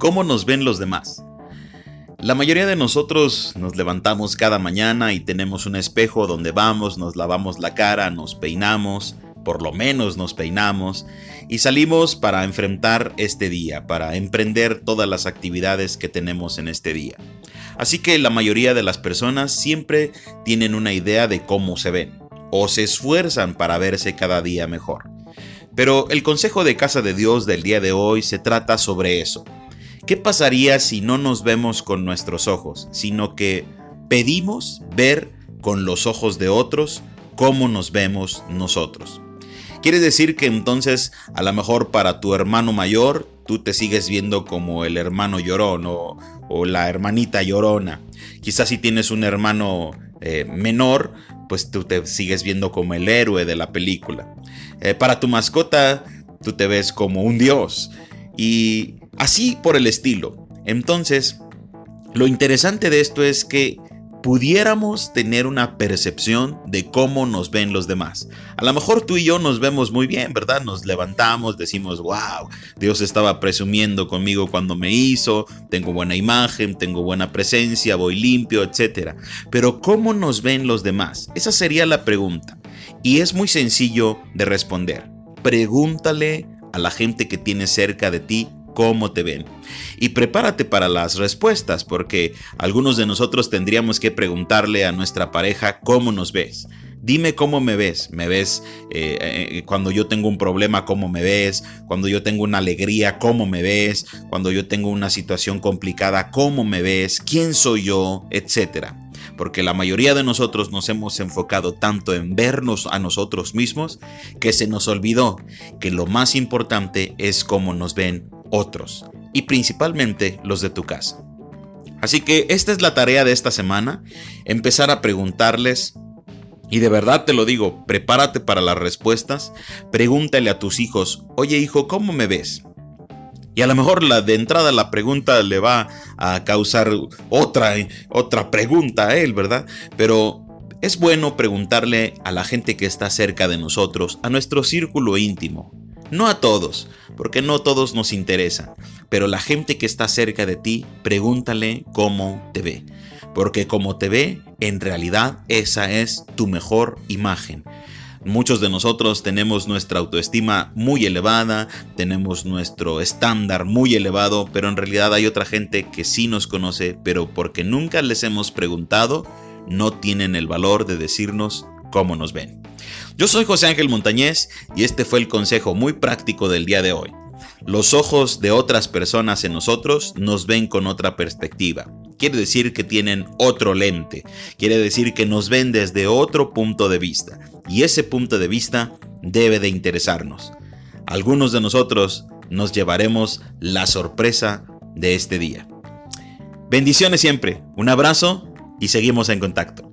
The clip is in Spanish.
¿Cómo nos ven los demás? La mayoría de nosotros nos levantamos cada mañana y tenemos un espejo donde vamos, nos lavamos la cara, nos peinamos, por lo menos nos peinamos, y salimos para enfrentar este día, para emprender todas las actividades que tenemos en este día. Así que la mayoría de las personas siempre tienen una idea de cómo se ven, o se esfuerzan para verse cada día mejor. Pero el consejo de Casa de Dios del día de hoy se trata sobre eso. ¿Qué pasaría si no nos vemos con nuestros ojos, sino que pedimos ver con los ojos de otros cómo nos vemos nosotros? Quiere decir que entonces a lo mejor para tu hermano mayor tú te sigues viendo como el hermano llorón o, la hermanita llorona. Quizás si tienes un hermano eh, menor, pues tú te sigues viendo como el héroe de la película. Eh, para tu mascota, tú te ves como un dios. Y así por el estilo. Entonces, lo interesante de esto es que pudiéramos tener una percepción de cómo nos ven los demás. A lo mejor tú y yo nos vemos muy bien, ¿verdad? Nos levantamos, decimos, wow, Dios estaba presumiendo conmigo cuando me hizo, tengo buena imagen, tengo buena presencia, voy limpio, etc. Pero ¿cómo nos ven los demás? Esa sería la pregunta. Y es muy sencillo de responder. Pregúntale a la gente que tienes cerca de ti cómo te ven. Y prepárate para las respuestas, porque algunos de nosotros tendríamos que preguntarle a nuestra pareja cómo nos ves. Dime cómo me ves. ¿Me ves eh, eh, cuando yo tengo un problema? ¿Cómo me ves? Cuando yo tengo una alegría, ¿cómo me ves? Cuando yo tengo una situación complicada, ¿cómo me ves? ¿Quién soy yo? Etcétera porque la mayoría de nosotros nos hemos enfocado tanto en vernos a nosotros mismos que se nos olvidó que lo más importante es cómo nos ven otros, y principalmente los de tu casa. Así que esta es la tarea de esta semana, empezar a preguntarles, y de verdad te lo digo, prepárate para las respuestas, pregúntale a tus hijos, oye hijo, ¿cómo me ves? Y a lo mejor la de entrada la pregunta le va a causar otra, otra pregunta a él, ¿verdad? Pero es bueno preguntarle a la gente que está cerca de nosotros, a nuestro círculo íntimo. No a todos, porque no todos nos interesa, pero la gente que está cerca de ti, pregúntale cómo te ve. Porque como te ve, en realidad esa es tu mejor imagen. Muchos de nosotros tenemos nuestra autoestima muy elevada, tenemos nuestro estándar muy elevado, pero en realidad hay otra gente que sí nos conoce, pero porque nunca les hemos preguntado, no tienen el valor de decirnos cómo nos ven. Yo soy José Ángel Montañez y este fue el consejo muy práctico del día de hoy. Los ojos de otras personas en nosotros nos ven con otra perspectiva. Quiere decir que tienen otro lente. Quiere decir que nos ven desde otro punto de vista. Y ese punto de vista debe de interesarnos. Algunos de nosotros nos llevaremos la sorpresa de este día. Bendiciones siempre. Un abrazo y seguimos en contacto.